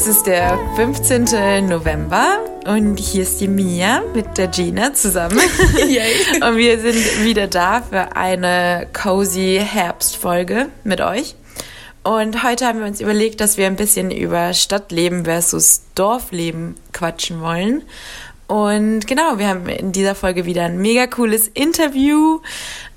Es ist der 15. November und hier ist die Mia mit der Gina zusammen. und wir sind wieder da für eine cozy Herbstfolge mit euch. Und heute haben wir uns überlegt, dass wir ein bisschen über Stadtleben versus Dorfleben quatschen wollen. Und genau, wir haben in dieser Folge wieder ein mega cooles Interview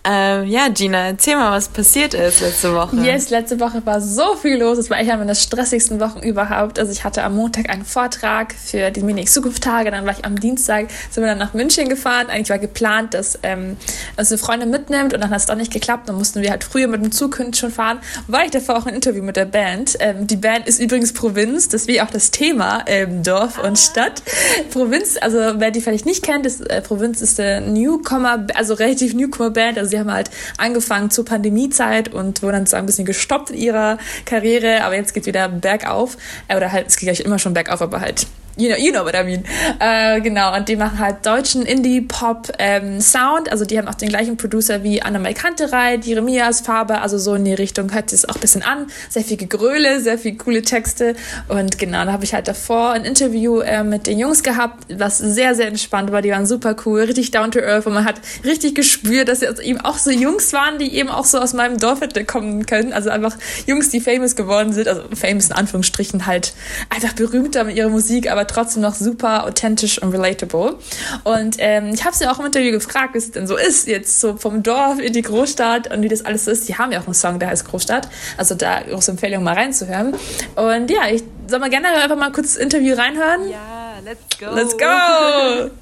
ähm, ja, Gina, erzähl mal, was passiert ist letzte Woche. Yes, letzte Woche war so viel los. Es war echt eine meiner stressigsten Wochen überhaupt. Also ich hatte am Montag einen Vortrag für die Mini Zukunft Tage. Dann war ich am Dienstag, sind wir dann nach München gefahren. Eigentlich war geplant, dass ähm, uns eine Freundin mitnimmt und dann hat es doch nicht geklappt. Dann mussten wir halt früher mit dem Zug schon fahren. War ich davor auch ein Interview mit der Band. Ähm, die Band ist übrigens Provinz, das wie auch das Thema ähm, Dorf und Stadt. Provinz, also wer die vielleicht nicht kennt, ist, äh, Provinz ist der Newcomer, also relativ Newcomer Band. Also sie haben halt angefangen zur Pandemiezeit und wurden dann so ein bisschen gestoppt in ihrer Karriere, aber jetzt geht wieder bergauf. Äh, oder halt, es geht gleich immer schon bergauf, aber halt You know, you know what I mean. Äh, genau, und die machen halt deutschen Indie-Pop-Sound. Ähm, also die haben auch den gleichen Producer wie Anna-Mai Kanterei, Jeremias, Farbe, also so in die Richtung hört es auch ein bisschen an. Sehr viel Gegröle, sehr viel coole Texte. Und genau, da habe ich halt davor ein Interview äh, mit den Jungs gehabt, was sehr, sehr entspannt war. Die waren super cool, richtig down to earth und man hat richtig gespürt, dass sie eben auch so Jungs waren, die eben auch so aus meinem Dorf hätte kommen können. Also einfach Jungs, die famous geworden sind, also famous in Anführungsstrichen halt einfach berühmter mit ihrer Musik, aber trotzdem noch super authentisch und relatable. Und ähm, ich habe sie auch im Interview gefragt, wie es denn so ist, jetzt so vom Dorf in die Großstadt und wie das alles so ist. Die haben ja auch einen Song, der heißt Großstadt. Also da große Empfehlung, mal reinzuhören. Und ja, ich soll mal gerne einfach mal kurz das Interview reinhören. Ja, let's go. Let's go!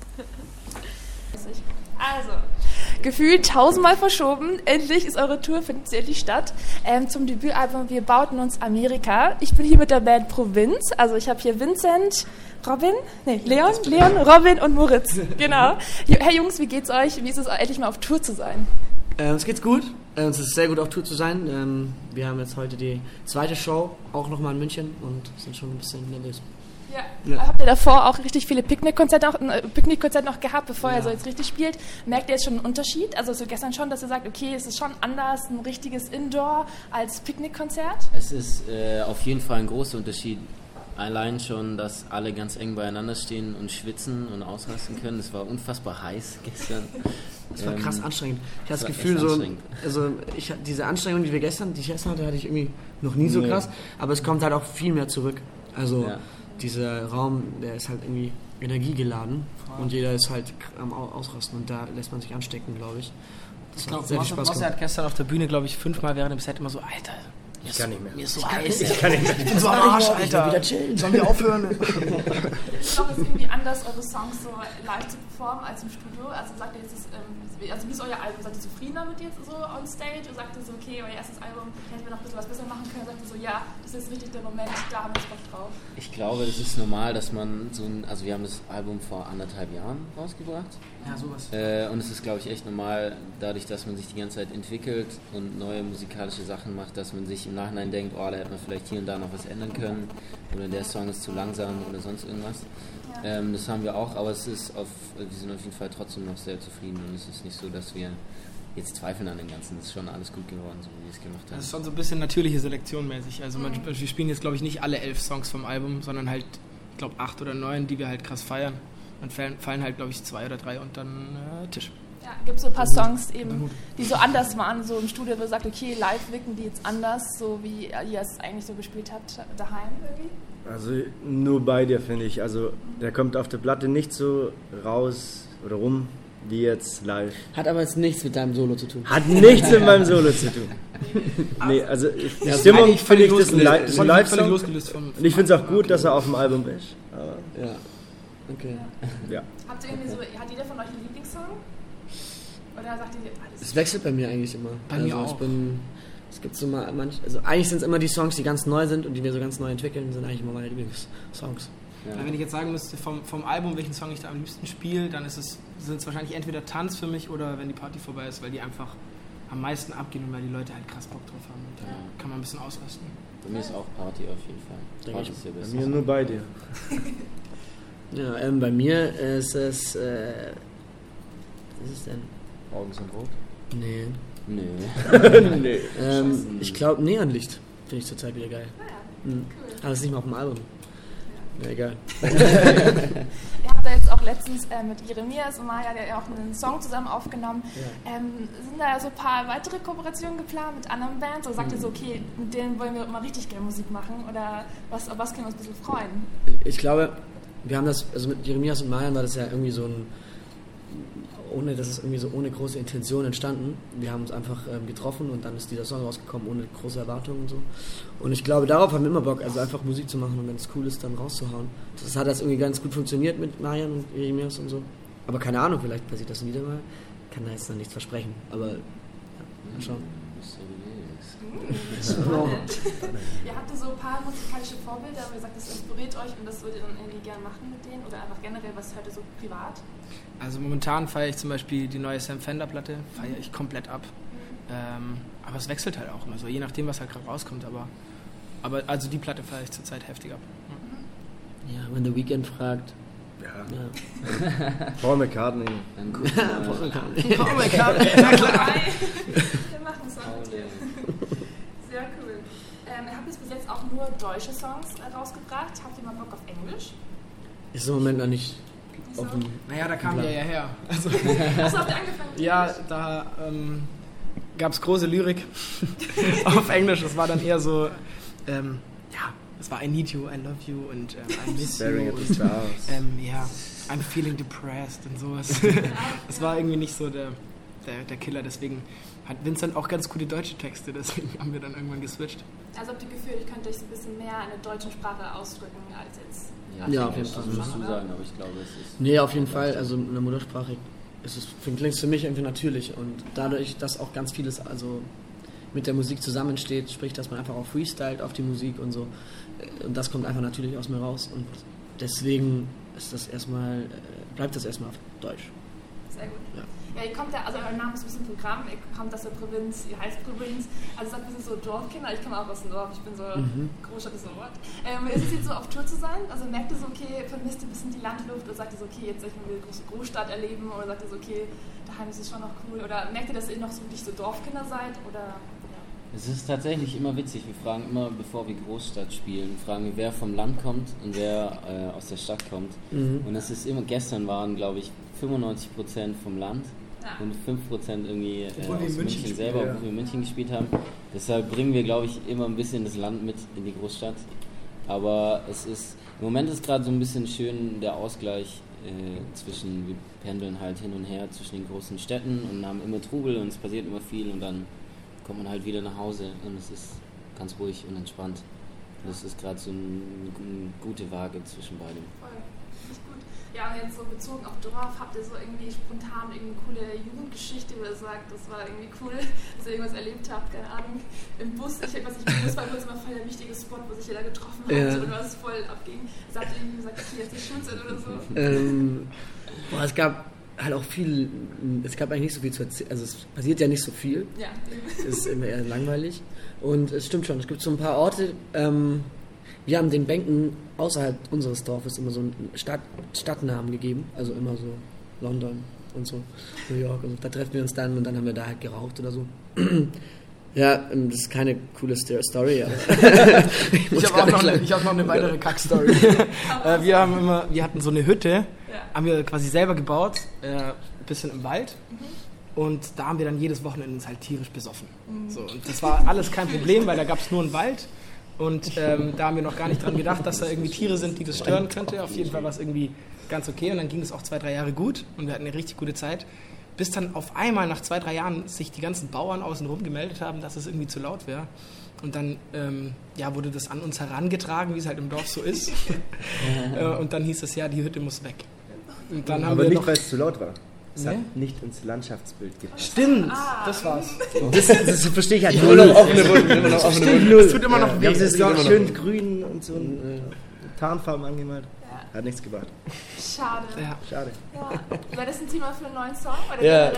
Also, gefühlt tausendmal verschoben. Endlich ist eure Tour, findet sie endlich statt. Ähm, zum Debütalbum Wir bauten uns Amerika. Ich bin hier mit der Band Provinz. Also ich habe hier Vincent, Robin, nee, Leon, Leon, Robin und Moritz. Genau. Hey Jungs, wie geht's euch? Wie ist es endlich mal auf Tour zu sein? Äh, uns geht's gut. Äh, uns ist sehr gut auf Tour zu sein. Ähm, wir haben jetzt heute die zweite Show, auch nochmal in München und sind schon ein bisschen nervös. Ja. ja. Habt ihr davor auch richtig viele Picknickkonzerte äh, Picknickkonzerte noch gehabt, bevor ja. er so jetzt richtig spielt? Merkt ihr jetzt schon einen Unterschied? Also so gestern schon, dass ihr sagt, okay, es ist schon anders, ein richtiges Indoor als Picknickkonzert? Es ist äh, auf jeden Fall ein großer Unterschied. Allein schon, dass alle ganz eng beieinander stehen und schwitzen und ausrasten können. Es war unfassbar heiß gestern. Es war krass ähm, anstrengend. Ich hatte das Gefühl, so, also ich, diese Anstrengung, die wir gestern, die ich gestern hatte, hatte ich irgendwie noch nie so nee. krass. Aber es kommt halt auch viel mehr zurück. Also ja dieser Raum, der ist halt irgendwie energiegeladen und jeder ist halt am Ausrasten und da lässt man sich anstecken, glaube ich. Das ich glaube, Mosse hat gestern auf der Bühne, glaube ich, fünfmal während dem Set immer so, Alter, ich kann nicht mehr. Mir ist so heiß. Ich kann nicht mehr. Ich bin so am Arsch, Alter. Wieder chillen. Sollen wir aufhören? ich glaube, es ist irgendwie anders, eure Songs so live zu performen als im Studio. Also sagt ihr jetzt, ähm, also wie ist euer Album? Seid ihr zufrieden damit jetzt so on stage? Oder sagt ihr so, okay, euer erstes Album, hätten wir noch ein bisschen was besser machen können? Sagt ihr so, ja, das ist richtig der Moment, da haben wir Bock drauf. Ich glaube, es ist normal, dass man so ein, also wir haben das Album vor anderthalb Jahren rausgebracht. Ja, sowas. Äh, und es ist, glaube ich, echt normal, dadurch, dass man sich die ganze Zeit entwickelt und neue musikalische Sachen macht, dass man sich im Nachhinein denkt, oh, da hätte man vielleicht hier und da noch was ändern können oder der Song ist zu langsam oder sonst irgendwas. Ähm, das haben wir auch, aber es ist auf, wir sind auf jeden Fall trotzdem noch sehr zufrieden und es ist nicht so, dass wir jetzt zweifeln an dem Ganzen. Es ist schon alles gut geworden, so wie wir es gemacht haben. Das ist schon so ein bisschen natürliche Selektion mäßig. Also man, wir spielen jetzt, glaube ich, nicht alle elf Songs vom Album, sondern halt, ich glaube, acht oder neun, die wir halt krass feiern. Dann fallen halt, glaube ich, zwei oder drei und dann äh, Tisch. Ja, gibt es so ein paar Songs eben, die so anders waren, so im Studio, wo ihr sagt, okay, live wirken die jetzt anders, so wie ihr es eigentlich so gespielt habt daheim irgendwie? Also nur bei dir, finde ich. Also der kommt auf der Platte nicht so raus oder rum wie jetzt live. Hat aber jetzt nichts mit deinem Solo zu tun. Hat nichts mit meinem Solo zu tun. nee, also ich, die Stimmung finde ich, das ein, Li Live-Song. Und ich finde es auch gut, dass er auf dem Album ist. Aber ja. Okay. Ja. Habt ihr irgendwie so, hat jeder von euch einen Lieblingssong? Oder sagt ihr alles? Es wechselt bei mir eigentlich immer. Bei also mir auch. Ich bin, es gibt so mal manch, also eigentlich sind es immer die Songs, die ganz neu sind und die wir so ganz neu entwickeln, sind eigentlich immer meine Lieblingssongs. Ja. Wenn ich jetzt sagen müsste, vom, vom Album, welchen Song ich da am liebsten spiele, dann ist es, sind es wahrscheinlich entweder Tanz für mich oder wenn die Party vorbei ist, weil die einfach am meisten abgehen und weil die Leute halt krass Bock drauf haben. Und dann ja. kann man ein bisschen ausrasten. Bei mir ist auch Party auf jeden Fall. Party ist Bei mir nur bei dir. ja, ähm, bei mir ist es. Äh, was ist es denn? Augen sind rot? Nee. Nee. nee. Ähm, ich glaube, Neonlicht finde ich zurzeit wieder geil. Ah ja. Mhm. Cool. Aber das ist nicht mal auf dem Album. Ja, egal. Ihr habt da jetzt auch letztens äh, mit Jeremias und Maya ja auch einen Song zusammen aufgenommen. Ja. Ähm, sind da so ein paar weitere Kooperationen geplant mit anderen Bands? Oder sagt mhm. ihr so, okay, mit denen wollen wir mal richtig gerne Musik machen? Oder was, auf was können wir uns ein bisschen freuen? Ich glaube, wir haben das, also mit Jeremias und Maya war das ja irgendwie so ein ohne, das ist irgendwie so ohne große Intention entstanden. Wir haben uns einfach ähm, getroffen und dann ist dieser Song rausgekommen ohne große Erwartungen und so. Und ich glaube, darauf haben wir immer Bock, also einfach Musik zu machen und wenn es cool ist, dann rauszuhauen. Das hat das irgendwie ganz gut funktioniert mit Marian und Jeremias und so. Aber keine Ahnung, vielleicht passiert das wieder mal. Kann da jetzt noch nichts versprechen. Aber ja, mal schauen. ihr habt so ein paar musikalische Vorbilder, wo ihr sagt, das inspiriert euch und das würdet ihr dann irgendwie gerne machen mit denen? Oder einfach generell, was hört ihr so privat? Also momentan feiere ich zum Beispiel die neue Sam Fender Platte, feiere ich komplett ab. Ähm, aber es wechselt halt auch immer so, je nachdem, was halt gerade rauskommt. Aber, aber also die Platte feiere ich zurzeit heftig ab. Ja, wenn The Weekend fragt, ja. ja. Paul McCartney. Paul McCartney. Paul McCartney, na klar. Wir machen es auch mit dir. Sehr cool. Ähm, ihr habt jetzt bis jetzt auch nur deutsche Songs äh, rausgebracht. Habt ihr mal Bock auf Englisch? Ist im Moment noch nicht so? Naja, da kam der ja her. Also, Achso, habt ihr angefangen? Ja, da ähm, gab es große Lyrik auf Englisch. Das war dann eher so, ähm, ja, es war I need you, I love you und ähm, I miss you. Und, ähm, ja, I'm feeling depressed und sowas. Es war irgendwie nicht so der, der, der Killer, deswegen hat Vincent auch ganz coole deutsche Texte, deswegen haben wir dann irgendwann geswitcht. Also habt ihr Gefühl, ich könnte euch ein bisschen mehr in der deutschen Sprache ausdrücken als jetzt ja, ja auf jeden Fall. Das musst du sagen, aber ich glaube, es ist. Nee, auf jeden Fall. Also in der Muttersprache ist es, klingt es für mich irgendwie natürlich. Und dadurch, dass auch ganz vieles also mit der Musik zusammensteht, sprich, dass man einfach auch freestylt auf die Musik und so. Und das kommt einfach natürlich aus mir raus. Und deswegen ist das erstmal, äh, bleibt das erstmal auf Deutsch. Sehr gut. Ja. Ja, ihr kommt ja, also euer Name ist ein bisschen Programm, ihr kommt aus der Provinz, ihr heißt Provinz, also sagt ein bisschen so Dorfkinder, ich komme auch aus dem Dorf, ich bin so, mhm. Großstadt ist so Wort. Ähm, ist es jetzt so auf Tour zu sein? Also merkt ihr so, okay, vermisst ihr ein bisschen die Landluft oder sagt ihr so, okay, jetzt soll ich mal eine große Großstadt erleben oder sagt ihr so, okay, daheim ist es schon noch cool oder merkt ihr, dass ihr noch so wirklich so Dorfkinder seid oder es ist tatsächlich immer witzig. Wir fragen immer, bevor wir Großstadt spielen, fragen wir, wer vom Land kommt und wer äh, aus der Stadt kommt. Mhm. Und es ist immer, gestern waren, glaube ich, 95% vom Land. Und 5% irgendwie äh, aus München, München selber, ja. wo wir in München gespielt haben. Deshalb bringen wir, glaube ich, immer ein bisschen das Land mit in die Großstadt. Aber es ist, im Moment ist gerade so ein bisschen schön der Ausgleich äh, zwischen, wir pendeln halt hin und her zwischen den großen Städten und haben immer Trubel und es passiert immer viel und dann kommt man halt wieder nach Hause und es ist ganz ruhig und entspannt. Das ist gerade so eine ein gute Waage zwischen beidem. Ja, und jetzt so bezogen auf Dorf, habt ihr so irgendwie spontan irgendeine coole Jugendgeschichte, wo ihr sagt, das war irgendwie cool, dass ihr irgendwas erlebt habt, keine Ahnung, im Bus, ich weiß nicht, im Bus war kurz mal voll der wichtige Spot, wo sich jeder getroffen hat ja. und was voll abging. Sagt ihr irgendwie gesagt, okay, jetzt ist Schulzeit oder so? Ähm, boah, es gab halt auch viel, es gab eigentlich nicht so viel zu erzählen, also es passiert ja nicht so viel. Ja. Es ist immer eher langweilig. Und es stimmt schon, es gibt so ein paar Orte, ähm, wir haben den Bänken außerhalb unseres Dorfes immer so einen Stadt, Stadtnamen gegeben, also immer so London und so, New York und so. Da treffen wir uns dann und dann haben wir da halt geraucht oder so. Ja, ähm, das ist keine coole Story, aber ich, ich habe auch noch, eine, hab noch eine weitere Kack-Story. Äh, wir, haben immer, wir hatten so eine Hütte, ja. haben wir quasi selber gebaut, äh, ein bisschen im Wald. Mhm. Und da haben wir dann jedes Wochenende uns halt tierisch besoffen. Mhm. So, und das war alles kein Problem, weil da gab es nur einen Wald und ähm, da haben wir noch gar nicht dran gedacht, dass da irgendwie Tiere sind, die das stören könnte. Auf jeden Fall war es irgendwie ganz okay. Und dann ging es auch zwei, drei Jahre gut und wir hatten eine richtig gute Zeit. Bis dann auf einmal nach zwei, drei Jahren sich die ganzen Bauern außenrum gemeldet haben, dass es irgendwie zu laut wäre. Und dann ähm, ja, wurde das an uns herangetragen, wie es halt im Dorf so ist. äh, und dann hieß es ja, die Hütte muss weg. Und dann haben Aber wir nicht, weil es zu laut war. Es nee? hat nicht ins Landschaftsbild gepasst. Stimmt, ah. das war's. Das, das verstehe ich halt immer noch offene Wunden, immer noch offene Wunden. Es tut immer noch weh. Es ist auch schön grün und so äh, Tarnfarben angemalt. Ja. Hat nichts gebracht. Schade. Ja. Schade. Ja. War das ein Thema für einen neuen Song? Oder ja.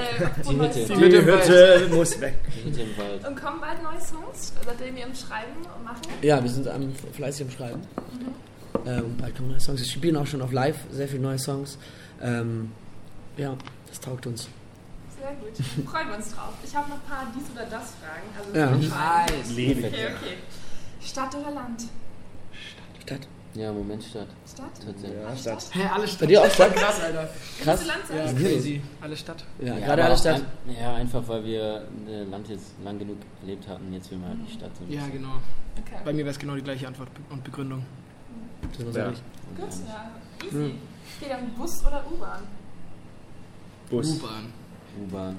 Die Hütte. Die Hütte, Hütte muss weg. Und kommen bald neue Songs? Seitdem wir im Schreiben und machen? Ja, wir sind am, fleißig am Schreiben. Mhm. Ähm, bald kommen neue Songs. Wir spielen auch schon auf live sehr viele neue Songs. Ähm, ja, das taugt uns. Sehr gut. Freuen wir uns drauf. Ich habe noch ein paar dies oder das Fragen. Also ja. Nice. Okay, okay. Stadt oder Land? Stadt. Ja, Moment Stadt. Stadt? Tatsächlich. Ja, Stadt. Hä, hey, alle Stadt. Bei dir auch Stadt? Krass, Alter. Krass. Ja, crazy. Alle Stadt. Ja, ja gerade alle Stadt. Ein, ja, einfach weil wir in Land jetzt lang genug gelebt hatten, jetzt will man halt die Stadt so Ja, genau. Okay. Bei mir wäre es genau die gleiche Antwort und Begründung. Das ja. Gut, ja. Easy. Hm. Okay, dann Bus oder U-Bahn? Bus. U-Bahn. U-Bahn.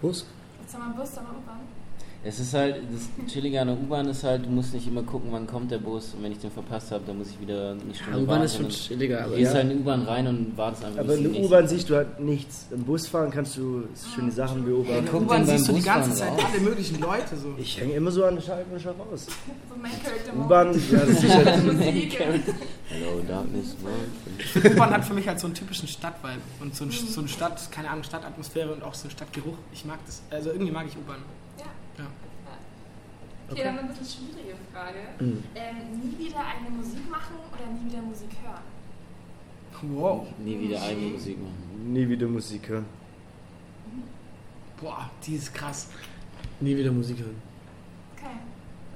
Bus? Jetzt haben wir Bus, dann U-Bahn. Es ist halt, das Chillige an der U-Bahn ist halt, du musst nicht immer gucken, wann kommt der Bus und wenn ich den verpasst habe, dann muss ich wieder eine Stunde ja, U-Bahn ist schon chilliger. Du gehst ja. halt in die U-Bahn rein und wartest einfach. Aber in der U-Bahn siehst du halt nichts. Im Bus fahren kannst du schöne Sachen beobachten. In der U-Bahn siehst du die ganze Zeit alle möglichen Leute. So. Ich hänge immer so an der Scheibe und schau raus. So mein Charakter. U-Bahn, ja, das ist halt Hello, Darkness. U-Bahn hat für mich halt so einen typischen Stadtvibe und so, ein, so eine Stadt, keine Ahnung, Stadtatmosphäre und auch so einen Stadtgeruch. Ich mag das. Also irgendwie mag ich U-Bahn. Ja. ja. Okay, dann eine bisschen schwierige Frage. Mhm. Ähm, nie wieder eigene Musik machen oder nie wieder Musik hören? Wow. Nie wieder eigene Musik machen. Nie wieder Musik hören. Boah, die ist krass. Nie wieder Musik hören.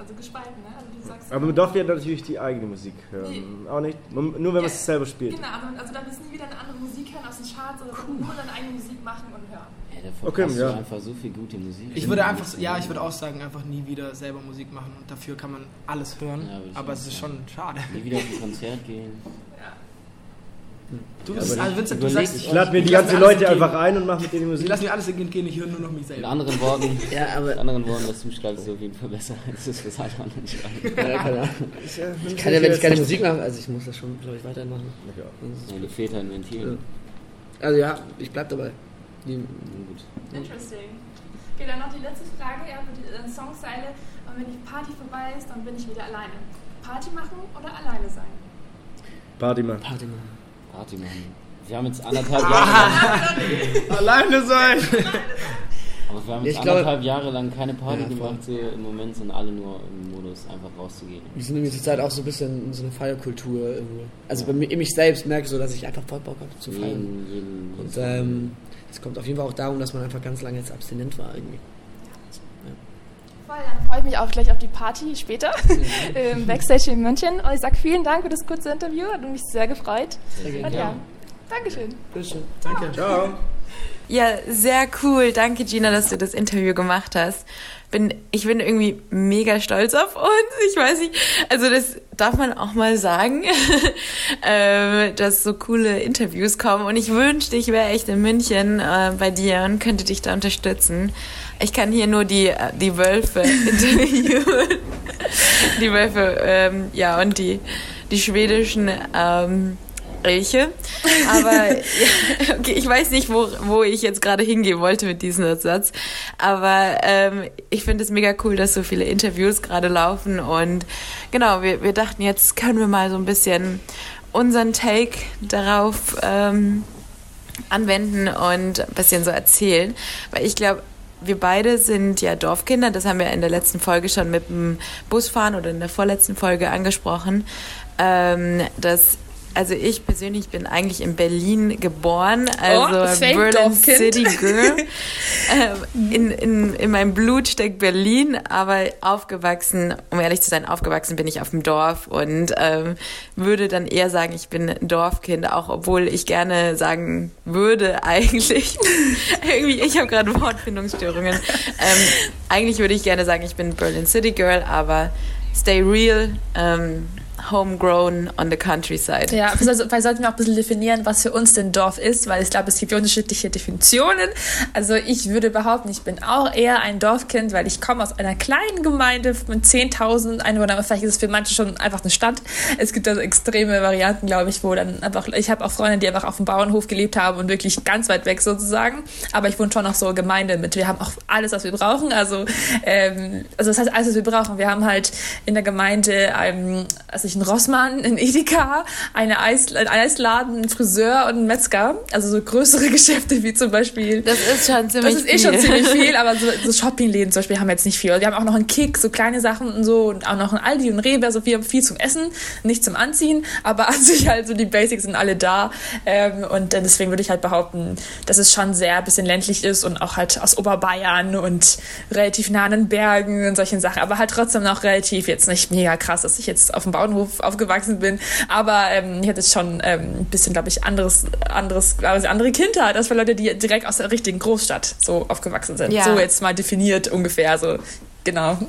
Also gespalten, ne? Also du sagst, aber man darf ja natürlich die eigene Musik hören. Nee. Auch nicht? Nur wenn man es selber spielt. Genau, also, also dann wirst du nie wieder eine andere Musik hören aus den Charts oder cool. nur deine eigene Musik machen und hören. Ja, davor okay, ja. einfach so viel gute Musik. Ich würde einfach, ja, ich würde auch sagen, einfach nie wieder selber Musik machen und dafür kann man alles hören. Ja, aber es ist schon schade. Nie wieder auf ein Konzert gehen. Ja. Du bist ja, also Vincent, du sagst, ich lade mir die ganzen Leute einfach ein und mache mit denen Musik. Ich lass mir alles gehen, ich höre nur noch mich selber. In anderen Worten, ja, aber in anderen Worten, was du schreibst, ist auf jeden Fall besser, als das, was alle anderen schreiben. Ja, keine Ich, ja, ich kann ja, wenn ich keine Musik mache, also ich muss das schon, glaube ich, weiterhin machen. Ja, ja die fehlt ein Ventil. Also ja, ich bleib dabei. Die, gut. Interesting. Okay, dann noch die letzte Frage, ja, für die äh, Songzeile. Und wenn die Party vorbei ist, dann bin ich wieder alleine. Party machen oder alleine sein? Party machen. Party machen. Party machen. Wir haben jetzt anderthalb Jahre. Alleine sein! Aber wir haben jetzt ich anderthalb Jahre lang keine Party ja, gemacht. So Im Moment sind alle nur im Modus, einfach rauszugehen. Wir sind irgendwie zur Zeit auch so ein bisschen in so eine Feierkultur irgendwo. Also ja. bei mir, mich selbst merke ich so, dass ich einfach voll Bock habe zu feiern. Jeden, jeden, Und ähm, es kommt auf jeden Fall auch darum, dass man einfach ganz lange jetzt abstinent war irgendwie. Voll, dann freue ich mich auch gleich auf die Party später im Backstage in München. Und ich sage vielen Dank für das kurze Interview, hat mich sehr gefreut. Sehr gerne. Und ja, Dankeschön. Bitteschön. Danke. Ciao. Ja, sehr cool. Danke, Gina, dass du das Interview gemacht hast. Bin, ich bin irgendwie mega stolz auf uns. Ich weiß nicht, also das darf man auch mal sagen, ähm, dass so coole Interviews kommen. Und ich wünschte, ich wäre echt in München äh, bei dir und könnte dich da unterstützen. Ich kann hier nur die, äh, die Wölfe interviewen. die Wölfe, ähm, ja, und die, die schwedischen ähm, Elche. Aber ja, okay, ich weiß nicht, wo, wo ich jetzt gerade hingehen wollte mit diesem Satz. Aber ähm, ich finde es mega cool, dass so viele Interviews gerade laufen. Und genau, wir, wir dachten, jetzt können wir mal so ein bisschen unseren Take darauf ähm, anwenden und ein bisschen so erzählen. Weil ich glaube, wir beide sind ja Dorfkinder, das haben wir in der letzten Folge schon mit dem Busfahren oder in der vorletzten Folge angesprochen, ähm, dass also ich persönlich bin eigentlich in Berlin geboren, also oh, Berlin City Girl. ähm, in, in, in meinem Blut steckt Berlin, aber aufgewachsen, um ehrlich zu sein, aufgewachsen bin ich auf dem Dorf und ähm, würde dann eher sagen, ich bin Dorfkind, auch obwohl ich gerne sagen würde eigentlich, irgendwie, ich habe gerade Wortfindungsstörungen. Ähm, eigentlich würde ich gerne sagen, ich bin Berlin City Girl, aber stay real. Ähm, homegrown on the countryside. Ja, vielleicht sollten wir auch ein bisschen definieren, was für uns denn Dorf ist, weil ich glaube, es gibt unterschiedliche Definitionen. Also ich würde behaupten, ich bin auch eher ein Dorfkind, weil ich komme aus einer kleinen Gemeinde mit 10.000 Einwohnern, aber vielleicht ist es für manche schon einfach eine Stadt. Es gibt also extreme Varianten, glaube ich, wo dann einfach, ich habe auch Freunde, die einfach auf dem Bauernhof gelebt haben und wirklich ganz weit weg sozusagen, aber ich wohne schon noch so Gemeinde mit. Wir haben auch alles, was wir brauchen, also, ähm, also das heißt alles, was wir brauchen. Wir haben halt in der Gemeinde, ähm, also ich einen Rossmann, einen Edeka, eine Eis, ein Eisladen, einen Friseur und einen Metzger. Also so größere Geschäfte wie zum Beispiel. Das ist schon ziemlich viel. Das ist eh schon ziemlich viel, aber so, so Shoppingläden zum Beispiel haben wir jetzt nicht viel. Wir haben auch noch einen Kick, so kleine Sachen und so und auch noch einen Aldi und Rewe. Also wir haben viel zum Essen, nicht zum Anziehen, aber an sich halt so die Basics sind alle da. Ähm, und deswegen würde ich halt behaupten, dass es schon sehr ein bisschen ländlich ist und auch halt aus Oberbayern und relativ nah an den Bergen und solchen Sachen. Aber halt trotzdem noch relativ jetzt nicht mega krass, dass ich jetzt auf dem Bauernhof Bauernhof aufgewachsen bin. Aber ähm, ich hatte schon ähm, ein bisschen, glaube ich, anderes, anderes, also andere Kindheit als für Leute, die direkt aus der richtigen Großstadt so aufgewachsen sind. Ja. So jetzt mal definiert ungefähr. So genau.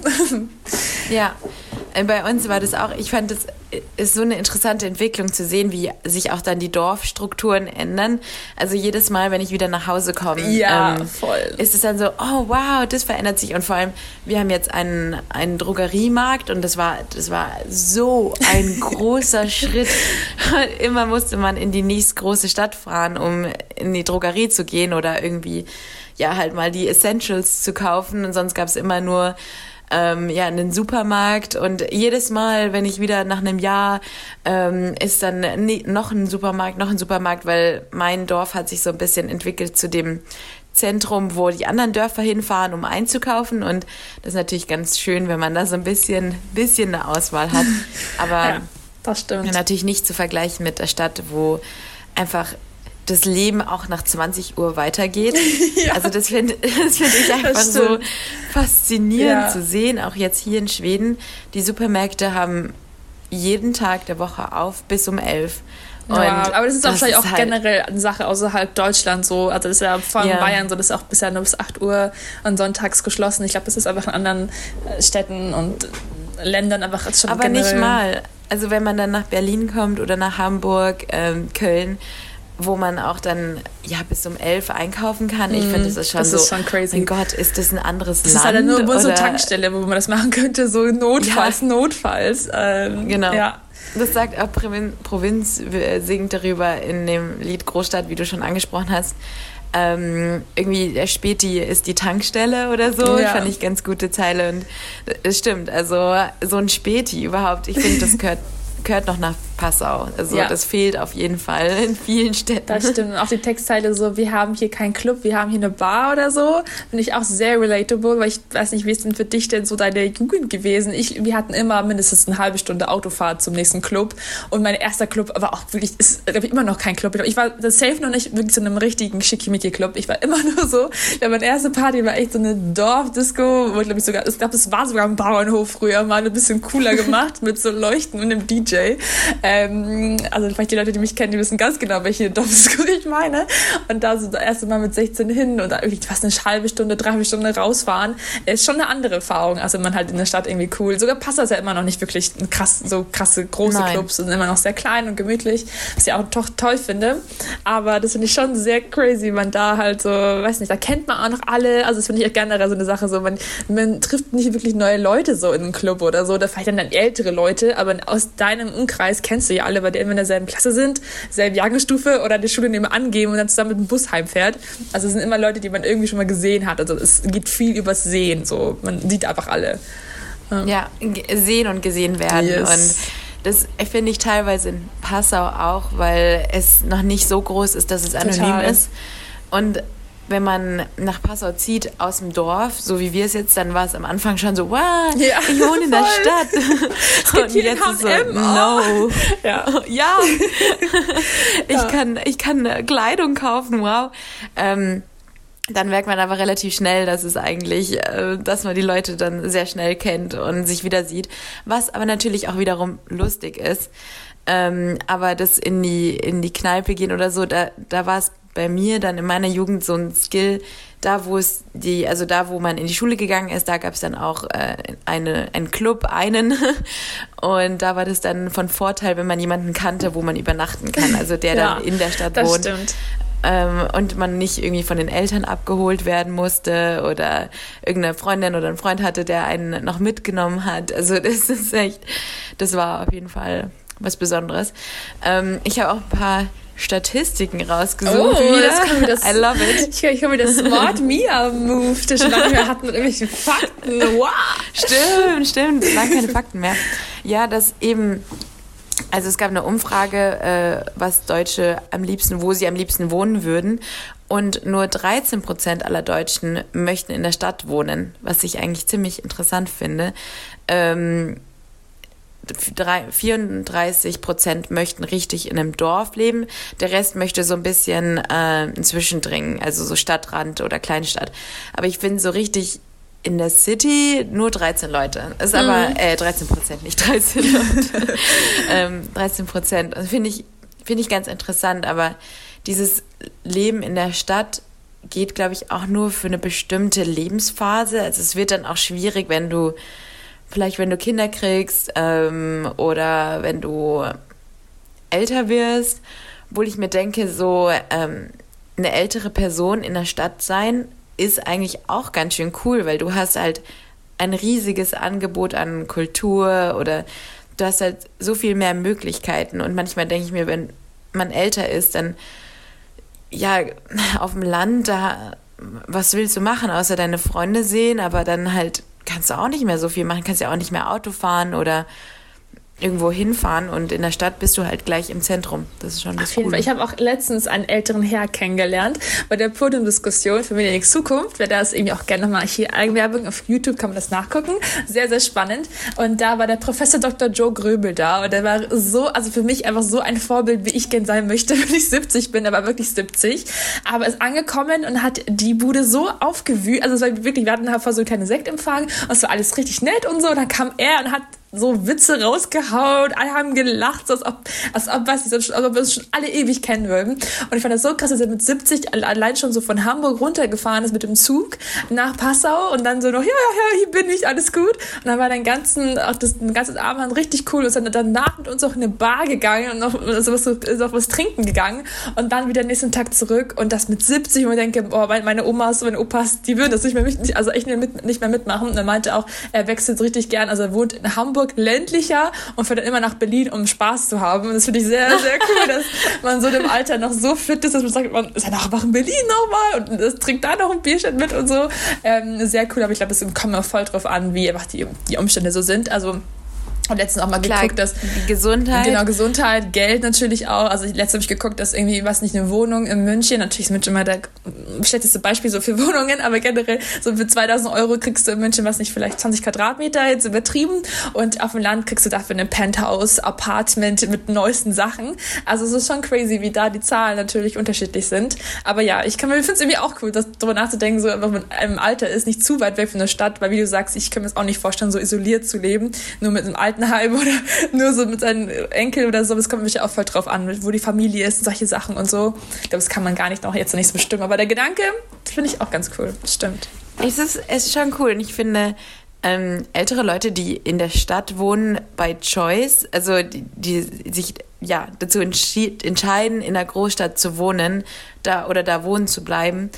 Ja, äh, bei uns war das auch, ich fand es ist so eine interessante Entwicklung zu sehen, wie sich auch dann die Dorfstrukturen ändern. Also jedes Mal, wenn ich wieder nach Hause komme, ja, ähm, ist es dann so, oh wow, das verändert sich. Und vor allem, wir haben jetzt einen, einen Drogeriemarkt und das war, das war so ein großer Schritt. Immer musste man in die nächstgroße Stadt fahren, um in die Drogerie zu gehen oder irgendwie ja halt mal die Essentials zu kaufen. Und sonst gab es immer nur ähm, ja, in den Supermarkt und jedes Mal, wenn ich wieder nach einem Jahr ähm, ist dann noch ein Supermarkt, noch ein Supermarkt, weil mein Dorf hat sich so ein bisschen entwickelt zu dem Zentrum, wo die anderen Dörfer hinfahren, um einzukaufen. Und das ist natürlich ganz schön, wenn man da so ein bisschen, bisschen eine Auswahl hat. Aber ja, das stimmt. natürlich nicht zu vergleichen mit der Stadt, wo einfach das Leben auch nach 20 Uhr weitergeht. ja. Also das finde das find ich einfach so faszinierend ja. zu sehen, auch jetzt hier in Schweden. Die Supermärkte haben jeden Tag der Woche auf bis um 11. Und ja, aber das ist auch vielleicht auch halt generell eine Sache außerhalb Deutschland so. Also das ist ja vor allem ja. Bayern so, das ist auch bisher nur bis 8 Uhr und sonntags geschlossen. Ich glaube, das ist einfach in anderen äh, Städten und Ländern einfach schon Aber nicht mal. Also wenn man dann nach Berlin kommt oder nach Hamburg, ähm, Köln, wo man auch dann ja bis um elf einkaufen kann. Ich finde, das ist schon das so. Ist schon crazy. Mein Gott, ist das ein anderes das Land? Das ist halt nur so eine Tankstelle, wo man das machen könnte, so notfalls, ja. notfalls. Ähm, genau. Ja. Das sagt auch Provin Provinz, singt darüber in dem Lied Großstadt, wie du schon angesprochen hast. Ähm, irgendwie der Späti ist die Tankstelle oder so. Ja. Fand ich ganz gute Zeile. Und es stimmt, also so ein Späti überhaupt, ich finde, das gehört, gehört noch nach Passau. Also ja. das fehlt auf jeden Fall in vielen Städten. Das stimmt. Und auch die Textzeile so, wir haben hier keinen Club, wir haben hier eine Bar oder so, finde ich auch sehr relatable, weil ich weiß nicht, wie ist denn für dich denn so deine Jugend gewesen? Ich, wir hatten immer mindestens eine halbe Stunde Autofahrt zum nächsten Club und mein erster Club war auch wirklich, ist glaube ich immer noch kein Club. Ich war safe noch nicht wirklich zu einem richtigen Schickimicki-Club. Ich war immer nur so, ja, meine erste Party war echt so eine Dorfdisco, wo ich glaube ich sogar, ich glaube, es war sogar ein Bauernhof früher, mal ein bisschen cooler gemacht mit so Leuchten und einem DJ. Ähm, also vielleicht die Leute, die mich kennen, die wissen ganz genau, welche Dorfdisco ich meine. Und da so das erste Mal mit 16 hin und da irgendwie fast eine halbe Stunde, dreiviertel Stunde rausfahren, ist schon eine andere Erfahrung, als wenn man halt in der Stadt irgendwie cool. Sogar passt das ja immer noch nicht wirklich krass, so krasse große Nein. Clubs sind immer noch sehr klein und gemütlich, was ich auch doch toll finde. Aber das finde ich schon sehr crazy, man da halt so, weiß nicht, da kennt man auch noch alle. Also das finde ich auch generell so eine Sache, so man, man trifft nicht wirklich neue Leute so in einem Club oder so, da vielleicht dann, dann ältere Leute, aber aus deinem Umkreis kennst du ja alle, weil die immer in derselben Klasse sind, selbe Jahrgangsstufe oder die Schule nebenan gehen und dann zusammen mit dem Bus heimfährt. Also es sind immer Leute, die man irgendwie schon mal gesehen hat. Also es geht viel übers Sehen. So. Man sieht einfach alle. Ja, ja sehen und gesehen werden. Yes. Und das finde ich teilweise in Passau auch, weil es noch nicht so groß ist, dass es anonym Total. ist. Und wenn man nach Passau zieht aus dem Dorf, so wie wir es jetzt, dann war es am Anfang schon so, wow, ja, ich wohne in der Stadt. Es gibt Und hier jetzt ist so, no. Ja. ja. ich, ja. Kann, ich kann Kleidung kaufen, wow. Ähm, dann merkt man aber relativ schnell, dass es eigentlich, äh, dass man die Leute dann sehr schnell kennt und sich wieder sieht. Was aber natürlich auch wiederum lustig ist. Ähm, aber das in die, in die Kneipe gehen oder so, da, da war es bei mir dann in meiner Jugend so ein Skill, da wo es die, also da wo man in die Schule gegangen ist, da gab es dann auch äh, eine, einen Club, einen. Und da war das dann von Vorteil, wenn man jemanden kannte, wo man übernachten kann, also der ja, dann in der Stadt das wohnt. Stimmt. Ähm, und man nicht irgendwie von den Eltern abgeholt werden musste oder irgendeine Freundin oder ein Freund hatte, der einen noch mitgenommen hat. Also das ist echt, das war auf jeden Fall was Besonderes. Ähm, ich habe auch ein paar Statistiken rausgesucht. Oh, wieder. das kann mir das, I love it. Ich, ich habe mir das Smart Mia Move, das schon lange mehr hatten mit irgendwelchen Fakten. Wow. Stimmt, stimmt. Lange keine Fakten mehr. Ja, das eben, also es gab eine Umfrage, äh, was Deutsche am liebsten, wo sie am liebsten wohnen würden. Und nur 13 Prozent aller Deutschen möchten in der Stadt wohnen, was ich eigentlich ziemlich interessant finde. Ähm, 34 Prozent möchten richtig in einem Dorf leben. Der Rest möchte so ein bisschen äh, Zwischendringen, also so Stadtrand oder Kleinstadt. Aber ich finde so richtig in der City nur 13 Leute. Ist aber, mhm. äh, 13 Prozent, nicht 13 Leute. ähm, 13 Prozent. Also finde ich, finde ich ganz interessant, aber dieses Leben in der Stadt geht, glaube ich, auch nur für eine bestimmte Lebensphase. Also es wird dann auch schwierig, wenn du, vielleicht wenn du Kinder kriegst ähm, oder wenn du älter wirst, obwohl ich mir denke, so ähm, eine ältere Person in der Stadt sein ist eigentlich auch ganz schön cool, weil du hast halt ein riesiges Angebot an Kultur oder du hast halt so viel mehr Möglichkeiten. Und manchmal denke ich mir, wenn man älter ist, dann ja, auf dem Land, da, was willst du machen, außer deine Freunde sehen, aber dann halt kannst du auch nicht mehr so viel machen, kannst ja auch nicht mehr Auto fahren oder irgendwo hinfahren und in der Stadt bist du halt gleich im Zentrum. Das ist schon das Fall. Ich habe auch letztens einen älteren Herr kennengelernt bei der Podiumdiskussion für Medienix Zukunft. Wer das irgendwie auch gerne nochmal hier Eigenwerbung auf YouTube kann man das nachgucken. Sehr, sehr spannend. Und da war der Professor Dr. Joe Gröbel da und der war so, also für mich einfach so ein Vorbild, wie ich gern sein möchte, wenn ich 70 bin, aber wirklich 70. Aber ist angekommen und hat die Bude so aufgewühlt. Also es war wirklich, wir hatten vor so eine kleine Sektempfang und es war alles richtig nett und so. Und dann kam er und hat so Witze rausgehauen, alle haben gelacht, so als ob, als ob, weiß ich, als ob wir uns schon alle ewig kennen würden. Und ich fand das so krass, dass er mit 70 allein schon so von Hamburg runtergefahren ist mit dem Zug nach Passau und dann so noch, ja, ja, ja, hier bin ich, alles gut. Und dann war den ganzen, auch das, den ganzen Abend richtig cool und ist dann danach mit uns auch in eine Bar gegangen und noch, also was, ist auch was trinken gegangen und dann wieder nächsten Tag zurück und das mit 70 und ich denke, boah, meine Omas, meine Opas, die würden das nicht mehr, also echt nicht mehr mitmachen. Und er meinte auch, er wechselt richtig gern, also er wohnt in Hamburg Hamburg ländlicher und fährt dann immer nach Berlin, um Spaß zu haben. Und das finde ich sehr, sehr cool, dass man so im Alter noch so fit ist, dass man sagt, man ist ja nach in Berlin nochmal und trinkt da noch ein Bierchen mit und so. Ähm, sehr cool, aber ich glaube, es kommt immer voll drauf an, wie einfach die, die Umstände so sind. Also und letztens auch mal Klar, geguckt, dass Gesundheit. Genau, Gesundheit, Geld natürlich auch. Also letztens habe ich geguckt, dass irgendwie, was nicht, eine Wohnung in München, natürlich ist München immer das schlechteste Beispiel so für Wohnungen, aber generell so für 2000 Euro kriegst du in München, was nicht, vielleicht 20 Quadratmeter, jetzt übertrieben. Und auf dem Land kriegst du dafür ein Penthouse, Apartment mit neuesten Sachen. Also es ist schon crazy, wie da die Zahlen natürlich unterschiedlich sind. Aber ja, ich kann mir, finde es irgendwie auch cool, das darüber nachzudenken, so wenn man im Alter ist, nicht zu weit weg von der Stadt, weil wie du sagst, ich kann mir das auch nicht vorstellen, so isoliert zu leben, nur mit einem alten Altenheim oder nur so mit seinen Enkeln oder so. Das kommt mich auch voll drauf an, wo die Familie ist und solche Sachen und so. Ich glaube, das kann man gar nicht noch jetzt nicht so bestimmen. Aber der Gedanke finde ich auch ganz cool. Stimmt. Es ist, es ist schon cool. Und ich finde, ähm, ältere Leute, die in der Stadt wohnen, by choice, also die, die sich ja dazu entscheiden, in der Großstadt zu wohnen, da oder da wohnen zu bleiben,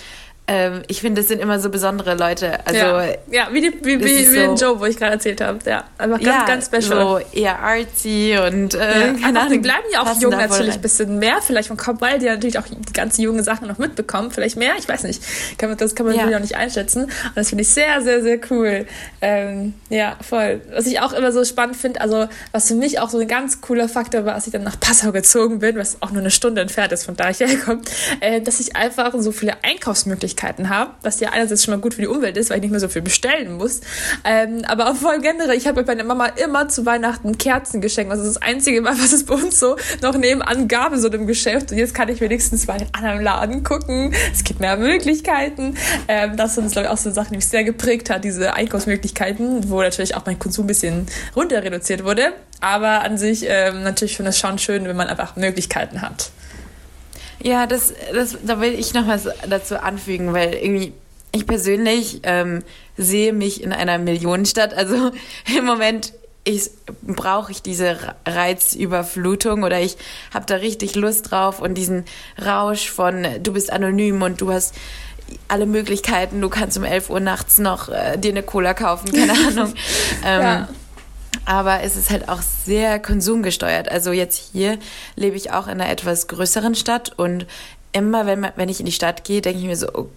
ähm, ich finde, das sind immer so besondere Leute. Also, ja, ja wie, die, wie, wie, wie so, Joe, wo ich gerade erzählt habe. Ja, einfach ganz, ja, ganz special. So eher artsy und äh, ja, keine Ahnung. Die bleiben ja auch jung natürlich ein bisschen mehr, vielleicht von Kopf, weil die natürlich auch die ganzen jungen Sachen noch mitbekommen. Vielleicht mehr, ich weiß nicht. Kann man, das kann man ja. natürlich auch nicht einschätzen. Und das finde ich sehr, sehr, sehr cool. Ähm, ja, voll. Was ich auch immer so spannend finde, also was für mich auch so ein ganz cooler Faktor war, als ich dann nach Passau gezogen bin, was auch nur eine Stunde entfernt ist, von da ich herkomme, äh, dass ich einfach so viele Einkaufsmöglichkeiten Möglichkeiten habe, was ja einerseits schon mal gut für die Umwelt ist, weil ich nicht mehr so viel bestellen muss. Ähm, aber auch voll generell, ich habe bei meiner Mama immer zu Weihnachten Kerzen geschenkt. Das ist das Einzige Mal, was es bei uns so noch nebenan gab so einem Geschäft. Und jetzt kann ich wenigstens mal in anderen Laden gucken. Es gibt mehr Möglichkeiten. Ähm, das sind, glaube ich, auch so Sachen, die mich sehr geprägt hat, diese Einkaufsmöglichkeiten, wo natürlich auch mein Konsum ein bisschen runter reduziert wurde. Aber an sich ähm, natürlich finde ich schon schön, wenn man einfach Möglichkeiten hat. Ja, das, das, da will ich noch was dazu anfügen, weil irgendwie ich persönlich ähm, sehe mich in einer Millionenstadt. Also im Moment ich, brauche ich diese Reizüberflutung oder ich habe da richtig Lust drauf und diesen Rausch von du bist anonym und du hast alle Möglichkeiten, du kannst um 11 Uhr nachts noch äh, dir eine Cola kaufen, keine Ahnung. ähm, ja aber es ist halt auch sehr konsumgesteuert. Also jetzt hier lebe ich auch in einer etwas größeren Stadt und immer, wenn, wenn ich in die Stadt gehe, denke ich mir so, oh,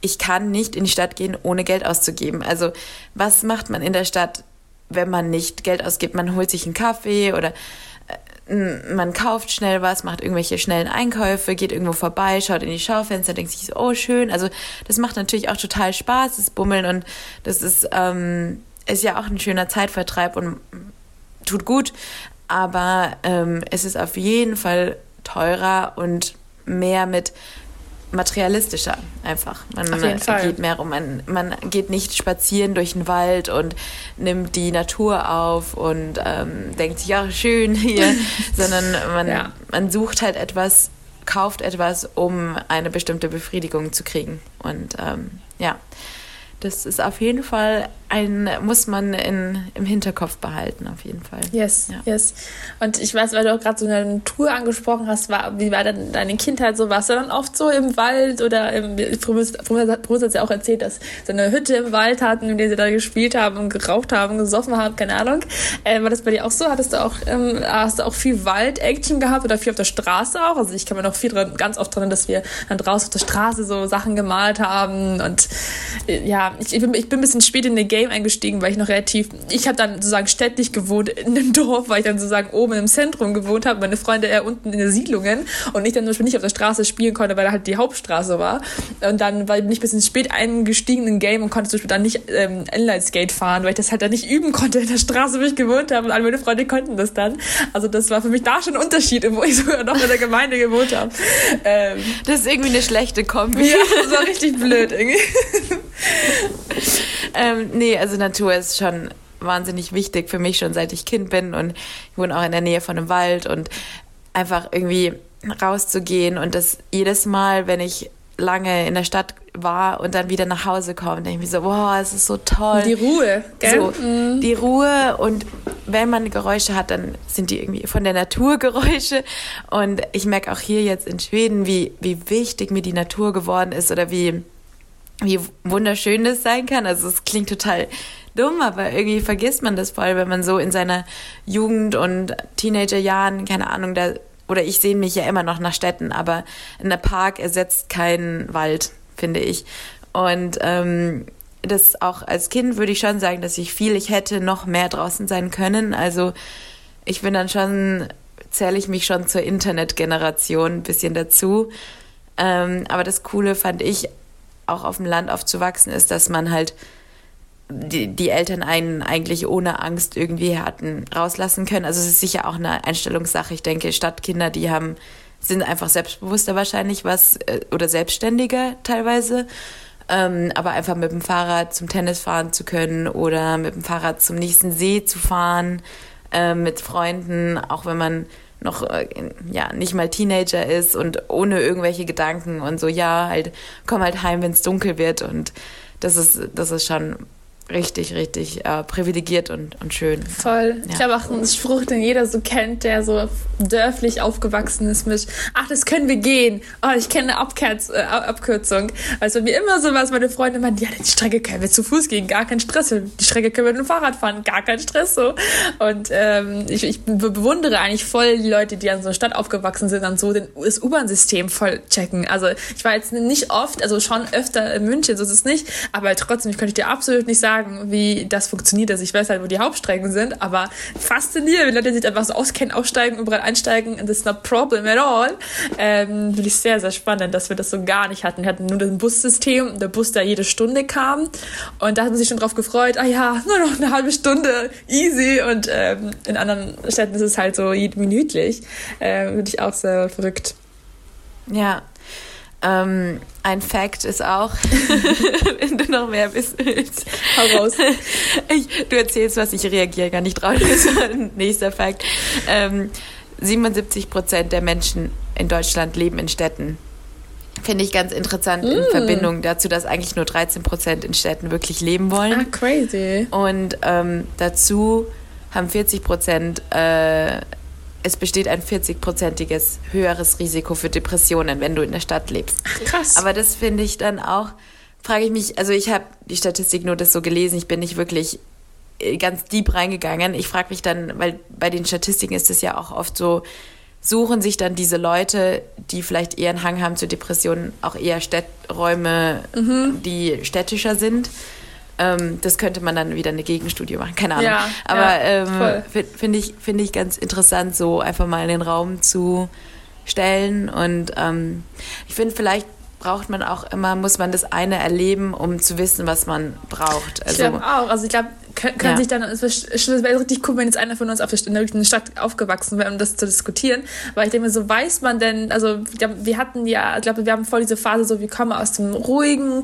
ich kann nicht in die Stadt gehen, ohne Geld auszugeben. Also was macht man in der Stadt, wenn man nicht Geld ausgibt? Man holt sich einen Kaffee oder äh, man kauft schnell was, macht irgendwelche schnellen Einkäufe, geht irgendwo vorbei, schaut in die Schaufenster, denkt sich so, oh schön. Also das macht natürlich auch total Spaß, das Bummeln und das ist ähm, ist ja auch ein schöner Zeitvertreib und tut gut, aber ähm, es ist auf jeden Fall teurer und mehr mit materialistischer einfach. Man geht mehr um, man, man geht nicht spazieren durch den Wald und nimmt die Natur auf und ähm, denkt sich, ja, schön hier, sondern man, ja. man sucht halt etwas, kauft etwas, um eine bestimmte Befriedigung zu kriegen. Und ähm, ja, das ist auf jeden Fall ein, muss man in, im Hinterkopf behalten, auf jeden Fall. Yes, ja. yes. Und ich weiß, weil du auch gerade so eine Tour angesprochen hast, war, wie war denn deine Kindheit so? Warst du dann oft so im Wald oder im, Bruce hat ja auch erzählt, dass sie eine Hütte im Wald hatten, in der sie da gespielt haben und geraucht haben, gesoffen haben, keine Ahnung. Äh, war das bei dir auch so? Hattest du auch, ähm, hast du auch viel Wald-Action gehabt oder viel auf der Straße auch? Also ich kann mir noch viel dran, ganz oft dran, dass wir dann draußen auf der Straße so Sachen gemalt haben und äh, ja, ich, ich, bin, ich bin ein bisschen spät in den Game eingestiegen, weil ich noch relativ, ich habe dann sozusagen städtlich gewohnt in einem Dorf, weil ich dann sozusagen oben im Zentrum gewohnt habe, meine Freunde eher unten in den Siedlungen und ich dann zum Beispiel nicht auf der Straße spielen konnte, weil da halt die Hauptstraße war. Und dann war ich ein bisschen spät eingestiegen in Game und konnte zum Beispiel dann nicht ähm, Inline-Skate fahren, weil ich das halt dann nicht üben konnte in der Straße, wo ich gewohnt habe und alle meine Freunde konnten das dann. Also das war für mich da schon ein Unterschied, wo ich sogar noch in der Gemeinde gewohnt habe. Ähm, das ist irgendwie eine schlechte Kombi. Ja, das war richtig blöd irgendwie. ähm, nee, also Natur ist schon wahnsinnig wichtig für mich schon seit ich Kind bin und ich wohne auch in der Nähe von einem Wald und einfach irgendwie rauszugehen und das jedes Mal, wenn ich lange in der Stadt war und dann wieder nach Hause komme, denke ich mir so, wow, es ist so toll. Die Ruhe, gell? So, mhm. Die Ruhe und wenn man Geräusche hat, dann sind die irgendwie von der Natur Geräusche und ich merke auch hier jetzt in Schweden, wie, wie wichtig mir die Natur geworden ist oder wie wie wunderschön das sein kann. Also es klingt total dumm, aber irgendwie vergisst man das voll, wenn man so in seiner Jugend und Teenagerjahren, keine Ahnung, da oder ich sehe mich ja immer noch nach Städten, aber in der Park ersetzt keinen Wald, finde ich. Und ähm, das auch als Kind würde ich schon sagen, dass ich viel, ich hätte noch mehr draußen sein können. Also ich bin dann schon, zähle ich mich schon zur Internetgeneration ein bisschen dazu. Ähm, aber das Coole fand ich auch auf dem Land aufzuwachsen ist, dass man halt die, die Eltern einen eigentlich ohne Angst irgendwie hatten rauslassen können. Also es ist sicher auch eine Einstellungssache. Ich denke, Stadtkinder, die haben, sind einfach selbstbewusster wahrscheinlich was äh, oder selbstständiger teilweise. Ähm, aber einfach mit dem Fahrrad zum Tennis fahren zu können oder mit dem Fahrrad zum nächsten See zu fahren, äh, mit Freunden, auch wenn man noch äh, ja nicht mal Teenager ist und ohne irgendwelche Gedanken und so ja halt komm halt heim, wenn es dunkel wird und das ist das ist schon richtig, richtig äh, privilegiert und, und schön. Voll. Ja. Ich glaube auch ein Spruch, den jeder so kennt, der so dörflich aufgewachsen ist mit, ach, das können wir gehen. Oh, ich kenne eine Abkerz, äh, Abkürzung. Also mir immer so was, meine Freunde meinen, ja, die Strecke können wir zu Fuß gehen, gar kein Stress. Die Strecke können wir mit dem Fahrrad fahren, gar kein Stress so. Und ähm, ich, ich bewundere eigentlich voll die Leute, die an so einer Stadt aufgewachsen sind und so den, das U-Bahn-System voll checken. Also ich war jetzt nicht oft, also schon öfter in München, so ist es nicht, aber trotzdem, ich könnte dir absolut nicht sagen, sagen, wie das funktioniert. Also ich weiß halt, wo die Hauptstrecken sind, aber faszinierend, wenn Leute sich einfach so auskennen, aussteigen, überall einsteigen, and it's not problem at all. Ähm, Finde ich sehr, sehr spannend, dass wir das so gar nicht hatten. Wir hatten nur das Bussystem, der Bus, der jede Stunde kam und da hat man sich schon drauf gefreut, ah ja, nur noch eine halbe Stunde, easy und ähm, in anderen Städten ist es halt so minütlich. Äh, Finde ich auch sehr verrückt. Ja, ähm, ein Fact ist auch, wenn du noch mehr wissen willst. Hau raus. Ich, du erzählst was, ich reagiere gar nicht drauf. Nächster Fact. Ähm, 77 Prozent der Menschen in Deutschland leben in Städten. Finde ich ganz interessant mm. in Verbindung dazu, dass eigentlich nur 13 Prozent in Städten wirklich leben wollen. Ah, crazy. Und ähm, dazu haben 40 Prozent äh, es besteht ein 40-prozentiges höheres Risiko für Depressionen, wenn du in der Stadt lebst. Ach, krass. Aber das finde ich dann auch, frage ich mich, also ich habe die Statistik nur das so gelesen, ich bin nicht wirklich äh, ganz deep reingegangen. Ich frage mich dann, weil bei den Statistiken ist es ja auch oft so, suchen sich dann diese Leute, die vielleicht eher einen Hang haben zu Depressionen, auch eher Städträume, mhm. die städtischer sind. Ähm, das könnte man dann wieder eine Gegenstudie machen, keine Ahnung. Ja, Aber ja, ähm, finde ich, find ich ganz interessant, so einfach mal in den Raum zu stellen. Und ähm, ich finde, vielleicht braucht man auch immer, muss man das eine erleben, um zu wissen, was man braucht. Also, ich glaube auch. Also ich glaube, können, können ja. sich dann, es wäre richtig cool, wenn jetzt einer von uns auf der, in der Stadt aufgewachsen wäre, um das zu diskutieren. Weil ich denke mir, so weiß man denn, also wir hatten ja, ich glaube, wir haben voll diese Phase, so wir kommen aus dem ruhigen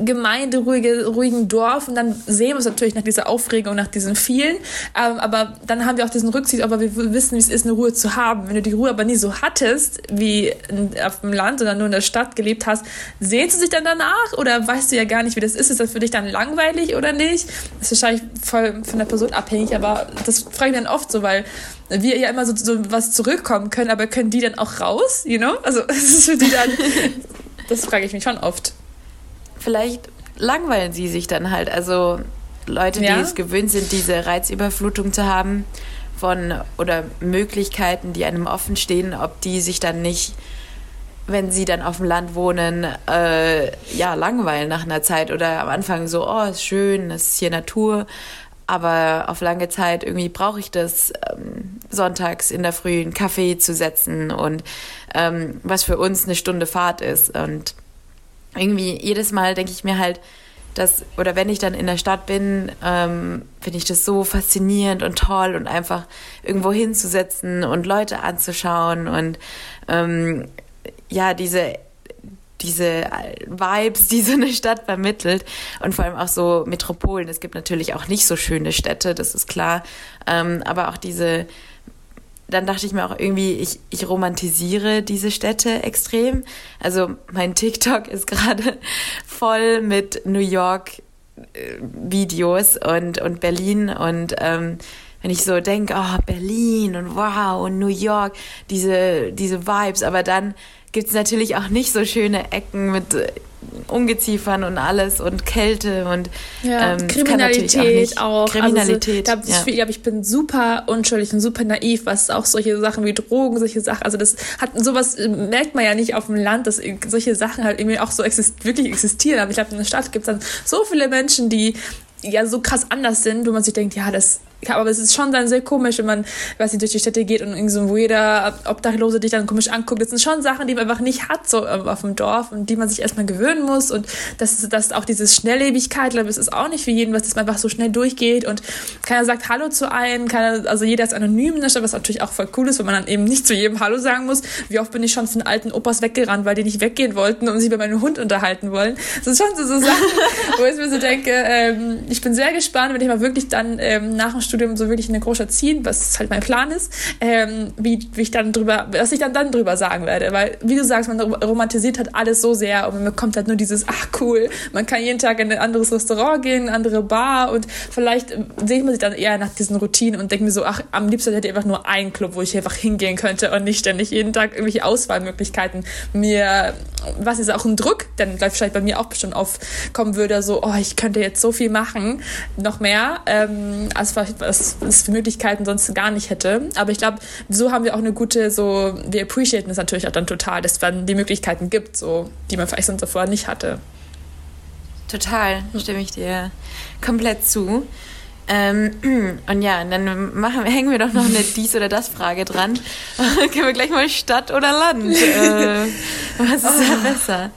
Gemeinde, ruhige, ruhigen Dorf und dann sehen wir es natürlich nach dieser Aufregung, nach diesen vielen. Ähm, aber dann haben wir auch diesen Rückzug, aber wir wissen, wie es ist, eine Ruhe zu haben. Wenn du die Ruhe aber nie so hattest, wie auf dem Land oder nur in der Stadt gelebt hast, sehnst du sich dann danach oder weißt du ja gar nicht, wie das ist? Ist das für dich dann langweilig oder nicht? Das ist wahrscheinlich voll von der Person abhängig, aber das frage ich dann oft so, weil wir ja immer so, so was zurückkommen können, aber können die dann auch raus, you know? Also, das ist für die dann, das frage ich mich schon oft. Vielleicht langweilen sie sich dann halt, also Leute, ja? die es gewöhnt sind, diese Reizüberflutung zu haben von oder Möglichkeiten, die einem offen stehen, ob die sich dann nicht wenn sie dann auf dem Land wohnen, äh, ja, langweilen nach einer Zeit oder am Anfang so, oh, ist schön, es ist hier Natur, aber auf lange Zeit irgendwie brauche ich das, ähm, sonntags in der Früh einen Kaffee zu setzen und ähm, was für uns eine Stunde Fahrt ist. Und irgendwie jedes Mal denke ich mir halt, dass, oder wenn ich dann in der Stadt bin, ähm, finde ich das so faszinierend und toll und einfach irgendwo hinzusetzen und Leute anzuschauen und ähm, ja, diese diese Vibes, die so eine Stadt vermittelt und vor allem auch so Metropolen. Es gibt natürlich auch nicht so schöne Städte, das ist klar, ähm, aber auch diese, dann dachte ich mir auch irgendwie, ich, ich romantisiere diese Städte extrem. Also mein TikTok ist gerade voll mit New York äh, Videos und, und Berlin und ähm, wenn ich so denke, oh, Berlin und wow und New York, diese, diese Vibes, aber dann gibt es natürlich auch nicht so schöne Ecken mit äh, Ungeziefern und alles und Kälte und ja, ähm, Kriminalität auch, auch. Kriminalität. Also, da, ja. ich, ich bin super unschuldig und super naiv, was auch solche Sachen wie Drogen, solche Sachen, also das hat sowas äh, merkt man ja nicht auf dem Land, dass solche Sachen halt irgendwie auch so exist wirklich existieren. Aber ich glaube, in der Stadt gibt es dann so viele Menschen, die ja so krass anders sind, wo man sich denkt, ja, das aber es ist schon dann sehr komisch, wenn man, weiß nicht, durch die Städte geht und irgendwie so, wo jeder Obdachlose dich dann komisch anguckt. Das sind schon Sachen, die man einfach nicht hat, so ähm, auf dem Dorf und die man sich erstmal gewöhnen muss. Und das ist, das ist auch diese Schnelllebigkeit, glaube ich, es ist auch nicht für jeden, was, dass man einfach so schnell durchgeht und keiner sagt Hallo zu einem, keiner, also jeder ist anonym in der Stadt, was natürlich auch voll cool ist, wenn man dann eben nicht zu jedem Hallo sagen muss. Wie oft bin ich schon von alten Opas weggerannt, weil die nicht weggehen wollten und sich bei meinem Hund unterhalten wollen. Das ist schon so, so Sachen, wo ich mir so denke, ähm, ich bin sehr gespannt, wenn ich mal wirklich dann ähm, nach dem Studium so wirklich in eine Großstadt ziehen, was halt mein Plan ist, ähm, wie, wie ich dann drüber, was ich dann dann drüber sagen werde. Weil, wie du sagst, man romantisiert halt alles so sehr und man bekommt halt nur dieses, ach cool, man kann jeden Tag in ein anderes Restaurant gehen, eine andere Bar und vielleicht sehnt man sich dann eher nach diesen Routinen und denkt mir so, ach, am liebsten hätte ich einfach nur einen Club, wo ich einfach hingehen könnte und nicht ständig jeden Tag irgendwelche Auswahlmöglichkeiten mir, was ist auch ein Druck, gleich vielleicht bei mir auch bestimmt aufkommen würde, so, oh, ich könnte jetzt so viel machen, noch mehr, ähm, als was, es für Möglichkeiten sonst gar nicht hätte. Aber ich glaube, so haben wir auch eine gute, so, wir appreciaten es natürlich auch dann total, dass es dann die Möglichkeiten gibt, so, die man vielleicht sonst davor nicht hatte. Total, stimme ich dir komplett zu. Ähm, und ja, dann machen, hängen wir doch noch eine dies oder das Frage dran. Können wir gleich mal Stadt oder Land? Äh, was ist oh. da besser?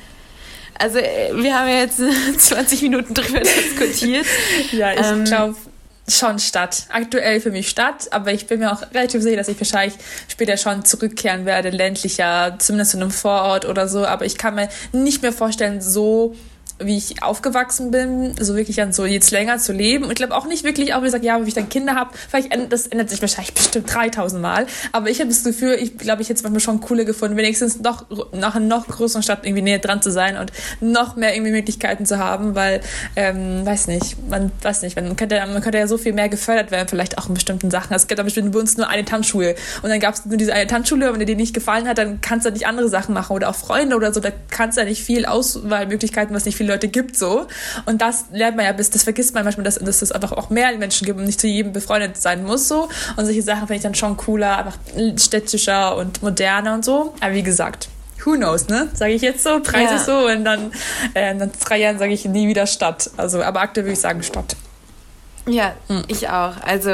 Also äh, wir haben ja jetzt 20 Minuten drüber diskutiert. ja, ich ähm, glaube, schon Stadt. Aktuell für mich Stadt, aber ich bin mir auch relativ sicher, dass ich wahrscheinlich später schon zurückkehren werde, ländlicher, zumindest in einem Vorort oder so. Aber ich kann mir nicht mehr vorstellen, so wie ich aufgewachsen bin, so wirklich an so jetzt länger zu leben. Und ich glaube auch nicht wirklich, auch wie gesagt, ja, wenn ich dann Kinder habe, vielleicht ändert, das ändert sich wahrscheinlich bestimmt 3000 Mal. Aber ich habe das Gefühl, ich glaube, ich hätte es manchmal schon cooler gefunden, wenigstens noch nach einer noch größeren Stadt irgendwie näher dran zu sein und noch mehr irgendwie Möglichkeiten zu haben, weil, ähm, weiß nicht, man weiß nicht, man könnte, man könnte ja so viel mehr gefördert werden, vielleicht auch in bestimmten Sachen. Es gibt bestimmt bei uns nur eine Tanzschule und dann gab es nur diese eine Tanzschule und wenn dir die nicht gefallen hat, dann kannst du nicht andere Sachen machen oder auch Freunde oder so, da kannst du ja nicht viel Auswahlmöglichkeiten, was nicht viel viele Leute gibt so. Und das lernt man ja bis, das vergisst man manchmal, dass, dass es einfach auch mehr Menschen gibt und nicht zu jedem befreundet sein muss so. Und solche Sachen finde ich dann schon cooler, einfach städtischer und moderner und so. Aber wie gesagt, who knows, ne? Sage ich jetzt so, preise ja. so und dann äh, in drei Jahren sage ich nie wieder Stadt. Also, aber aktuell würde ich sagen Stadt. Ja, hm. ich auch. Also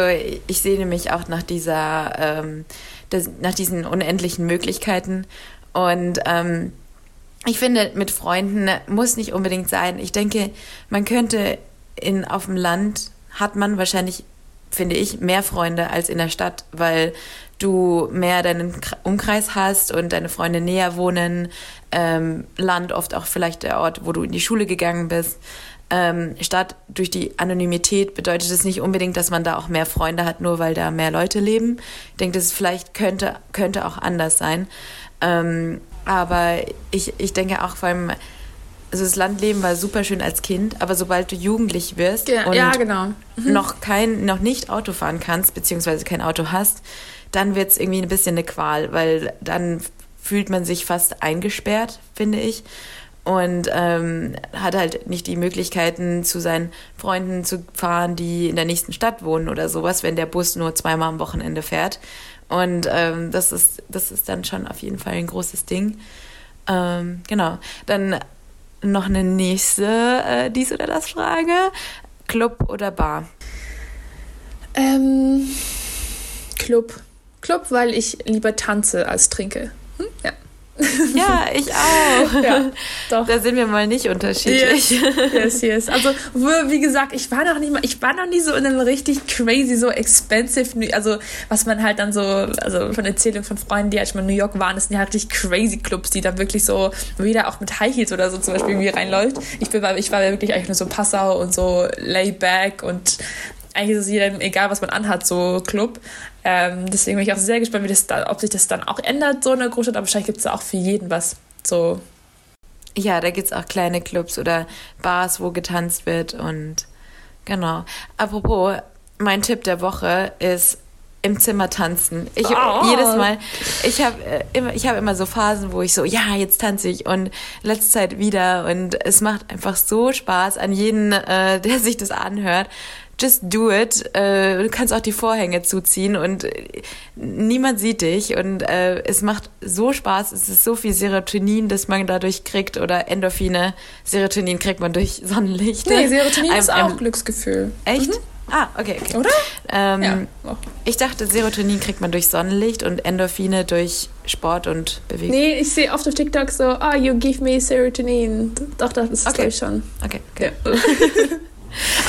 ich sehne mich auch nach dieser, ähm, das, nach diesen unendlichen Möglichkeiten und ähm, ich finde, mit Freunden muss nicht unbedingt sein. Ich denke, man könnte in, auf dem Land hat man wahrscheinlich, finde ich, mehr Freunde als in der Stadt, weil du mehr deinen Umkreis hast und deine Freunde näher wohnen, ähm, Land oft auch vielleicht der Ort, wo du in die Schule gegangen bist. Ähm, Stadt durch die Anonymität bedeutet es nicht unbedingt, dass man da auch mehr Freunde hat, nur weil da mehr Leute leben. Ich denke, das vielleicht könnte, könnte auch anders sein. Ähm, aber ich, ich denke auch vor allem, also das Landleben war super schön als Kind, aber sobald du jugendlich wirst ja, und ja, genau. mhm. noch kein, noch nicht Auto fahren kannst, beziehungsweise kein Auto hast, dann wird es irgendwie ein bisschen eine Qual, weil dann fühlt man sich fast eingesperrt, finde ich. Und ähm, hat halt nicht die Möglichkeiten, zu seinen Freunden zu fahren, die in der nächsten Stadt wohnen oder sowas, wenn der Bus nur zweimal am Wochenende fährt. Und ähm, das, ist, das ist dann schon auf jeden Fall ein großes Ding. Ähm, genau. Dann noch eine nächste äh, Dies- oder Das-Frage. Club oder Bar? Ähm, Club. Club, weil ich lieber tanze als trinke. Hm? Ja. Ja, ich auch. Ja, doch. Da sind wir mal nicht unterschiedlich. Yes, yes, yes. Also, wie gesagt, ich war noch nicht mal, ich war noch nie so in einem richtig crazy, so expensive, also, was man halt dann so, also von Erzählungen von Freunden, die halt schon mal in New York waren, das sind ja halt richtig crazy Clubs, die dann wirklich so, wieder auch mit High Heels oder so zum Beispiel irgendwie reinläuft. Ich, bin, ich war wirklich eigentlich nur so Passau und so Layback und eigentlich ist es jedem egal, was man anhat, so Club. Ähm, deswegen bin ich auch sehr gespannt, wie das da, ob sich das dann auch ändert, so in der Großstadt. Aber wahrscheinlich gibt es da auch für jeden was. So. Ja, da gibt es auch kleine Clubs oder Bars, wo getanzt wird und genau. Apropos, mein Tipp der Woche ist im Zimmer tanzen. Ich oh. jedes Mal, ich habe äh, immer, ich habe immer so Phasen, wo ich so, ja, jetzt tanze ich und letzte Zeit wieder und es macht einfach so Spaß an jeden, äh, der sich das anhört just do it. Äh, du kannst auch die Vorhänge zuziehen und äh, niemand sieht dich und äh, es macht so Spaß. Es ist so viel Serotonin, das man dadurch kriegt oder Endorphine. Serotonin kriegt man durch Sonnenlicht. Nee, Serotonin ist auch Glücksgefühl. Echt? Mhm. Ah, okay, okay. Oder? Ähm, ja. Oh. Ich dachte, Serotonin kriegt man durch Sonnenlicht und Endorphine durch Sport und Bewegung. Nee, ich sehe oft auf TikTok so, ah, oh, you give me Serotonin. Doch, das ist okay. schon. Okay, okay. Ja.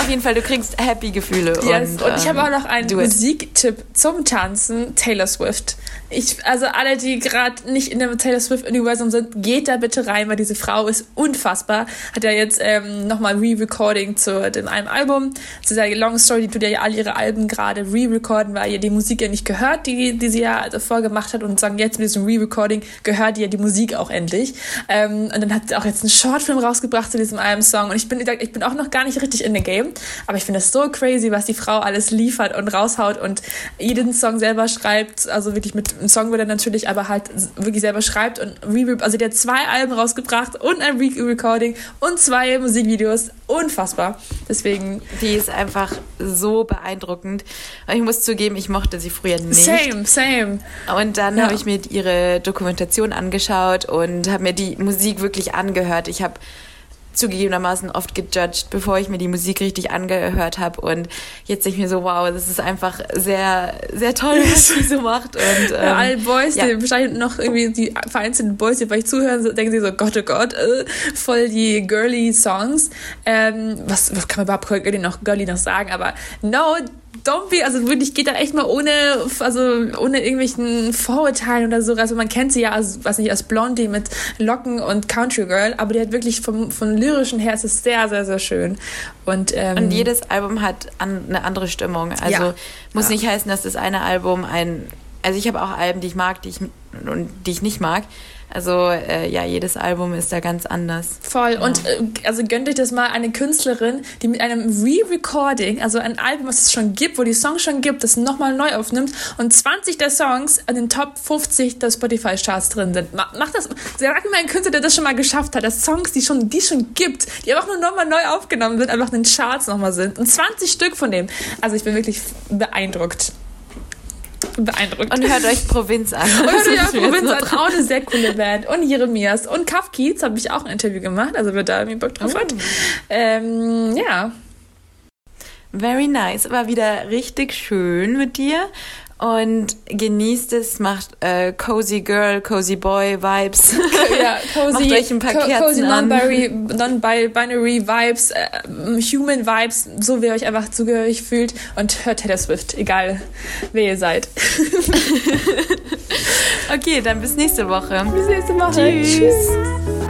Auf jeden Fall, du kriegst happy Gefühle. Yes. Und, und ich habe auch noch einen Musiktipp zum Tanzen: Taylor Swift. Ich, also alle, die gerade nicht in dem Taylor Swift-Universum sind, geht da bitte rein, weil diese Frau ist unfassbar. Hat ja jetzt ähm, nochmal Re-Recording zu dem einem Album. Das ist ja die Long Story, die tut ja all ihre Alben gerade re-recorden, weil ihr die Musik ja nicht gehört, die, die sie ja davor gemacht hat und sagen, jetzt mit diesem Re-Recording gehört ihr die Musik auch endlich. Ähm, und dann hat sie auch jetzt einen Shortfilm rausgebracht zu diesem einem Song und ich bin, ich bin auch noch gar nicht richtig in the game, aber ich finde es so crazy, was die Frau alles liefert und raushaut und jeden Song selber schreibt, also wirklich mit einen Song, wo er natürlich aber halt wirklich selber schreibt und Re also der hat zwei Alben rausgebracht und ein Re-Recording und zwei Musikvideos. Unfassbar. Deswegen. Die ist einfach so beeindruckend. Ich muss zugeben, ich mochte sie früher nicht. Same, same. Und dann ja. habe ich mir ihre Dokumentation angeschaut und habe mir die Musik wirklich angehört. Ich habe zugegebenermaßen oft gejudged, bevor ich mir die Musik richtig angehört habe. Und jetzt denke ich mir so, wow, das ist einfach sehr, sehr toll, was sie so macht. Und, ähm, ja, alle Boys, ja. die wahrscheinlich noch irgendwie die vereinzelten Boys, die vielleicht zuhören, denken sie so, Gott, oh Gott, äh, voll die girly Songs. Ähm, was, was kann man überhaupt girly noch, girly noch sagen? Aber no, don't be, also wirklich geht da echt mal ohne, also ohne irgendwelchen Vorurteilen oder so. Also man kennt sie ja als, was nicht, als Blondie mit Locken und Country Girl, aber die hat wirklich vom, von lyrischen her ist es sehr, sehr, sehr schön. Und, ähm, und jedes Album hat an, eine andere Stimmung. Also ja. muss ja. nicht heißen, dass das eine Album ein, also ich habe auch Alben, die ich mag, die ich und die ich nicht mag. Also äh, ja, jedes Album ist da ganz anders. Voll. Ja. Und äh, also gönnt euch das mal eine Künstlerin, die mit einem Re-Recording, also ein Album, was es schon gibt, wo die Songs schon gibt, das nochmal neu aufnimmt und 20 der Songs an den Top 50 der Spotify-Charts drin sind. Macht das, sag mir einen Künstler, der das schon mal geschafft hat, dass Songs, die schon, die schon gibt, die einfach nur nochmal neu aufgenommen sind, einfach in den Charts nochmal sind. Und 20 Stück von dem. Also ich bin wirklich beeindruckt beeindruckt. Und hört euch Provinz an. Und hört euch Provinz an, auch eine sehr coole Band. Und Jeremias und Kafkiez habe ich auch ein Interview gemacht, also wer da irgendwie Bock drauf hat. Oh. Ähm, ja. Very nice. War wieder richtig schön mit dir. Und genießt es, macht äh, Cozy Girl, Cozy Boy Vibes. Ja, cozy, macht euch ein paar co Kerzen non-binary, non-binary Vibes, äh, Human Vibes, so wie ihr euch einfach zugehörig fühlt und hört Taylor Swift, egal wer ihr seid. okay, dann bis nächste Woche. Bis nächste Woche. Tschüss. Tschüss.